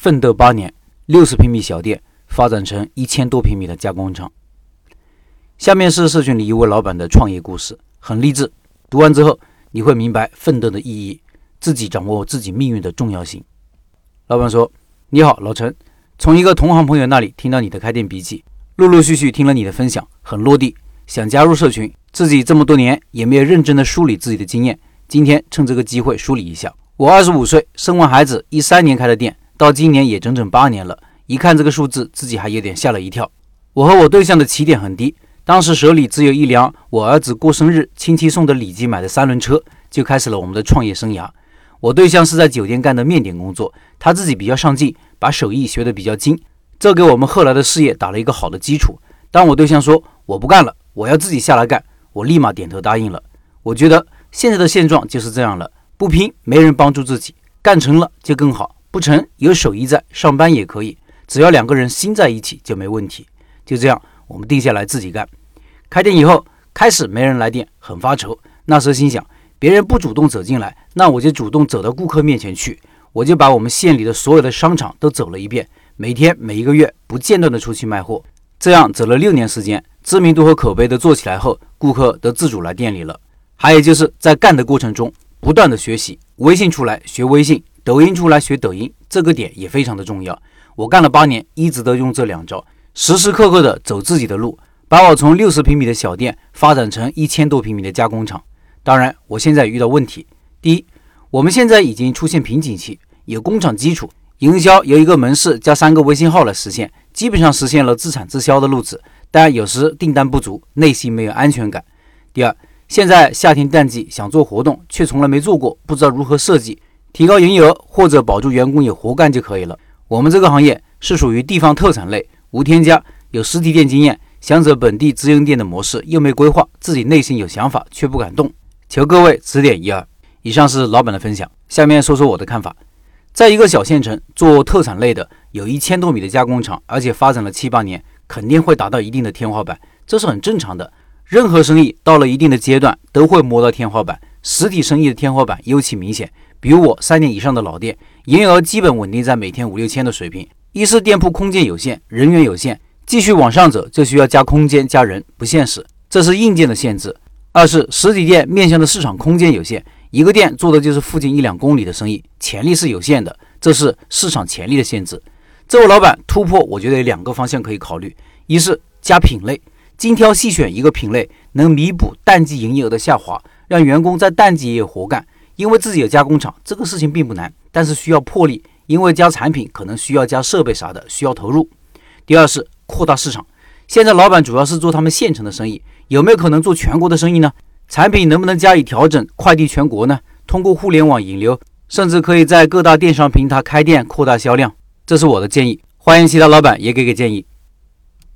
奋斗八年，六十平米小店发展成一千多平米的加工厂。下面是社群里一位老板的创业故事，很励志。读完之后，你会明白奋斗的意义，自己掌握自己命运的重要性。老板说：“你好，老陈，从一个同行朋友那里听到你的开店笔记，陆陆续续听了你的分享，很落地，想加入社群。自己这么多年也没有认真的梳理自己的经验，今天趁这个机会梳理一下。我二十五岁，生完孩子一三年开的店。”到今年也整整八年了，一看这个数字，自己还有点吓了一跳。我和我对象的起点很低，当时手里只有一辆我儿子过生日亲戚送的礼金买的三轮车，就开始了我们的创业生涯。我对象是在酒店干的面点工作，他自己比较上进，把手艺学得比较精，这给我们后来的事业打了一个好的基础。当我对象说我不干了，我要自己下来干，我立马点头答应了。我觉得现在的现状就是这样了，不拼没人帮助自己，干成了就更好。不成，有手艺在，上班也可以，只要两个人心在一起就没问题。就这样，我们定下来自己干。开店以后，开始没人来店，很发愁。那时候心想，别人不主动走进来，那我就主动走到顾客面前去。我就把我们县里的所有的商场都走了一遍，每天每一个月不间断的出去卖货。这样走了六年时间，知名度和口碑都做起来后，顾客都自主来店里了。还有就是在干的过程中，不断的学习，微信出来学微信。抖音出来学抖音，这个点也非常的重要。我干了八年，一直都用这两招，时时刻刻的走自己的路，把我从六十平米的小店发展成一千多平米的加工厂。当然，我现在遇到问题。第一，我们现在已经出现瓶颈期，有工厂基础，营销由一个门市加三个微信号来实现，基本上实现了自产自销的路子，但有时订单不足，内心没有安全感。第二，现在夏天淡季，想做活动，却从来没做过，不知道如何设计。提高营业额或者保住员工有活干就可以了。我们这个行业是属于地方特产类，无添加，有实体店经验，想走本地直营店的模式，又没规划，自己内心有想法却不敢动，求各位指点一二。以上是老板的分享，下面说说我的看法。在一个小县城做特产类的，有一千多米的加工厂，而且发展了七八年，肯定会达到一定的天花板，这是很正常的。任何生意到了一定的阶段，都会摸到天花板，实体生意的天花板尤其明显。比如我三年以上的老店，营业额基本稳定在每天五六千的水平。一是店铺空间有限，人员有限，继续往上走就需要加空间加人，不现实，这是硬件的限制。二是实体店面向的市场空间有限，一个店做的就是附近一两公里的生意，潜力是有限的，这是市场潜力的限制。这位老板突破，我觉得有两个方向可以考虑：一是加品类，精挑细选一个品类，能弥补淡季营业额的下滑，让员工在淡季也有活干。因为自己有加工厂，这个事情并不难，但是需要魄力。因为加产品可能需要加设备啥的，需要投入。第二是扩大市场。现在老板主要是做他们县城的生意，有没有可能做全国的生意呢？产品能不能加以调整，快递全国呢？通过互联网引流，甚至可以在各大电商平台开店，扩大销量。这是我的建议，欢迎其他老板也给给建议。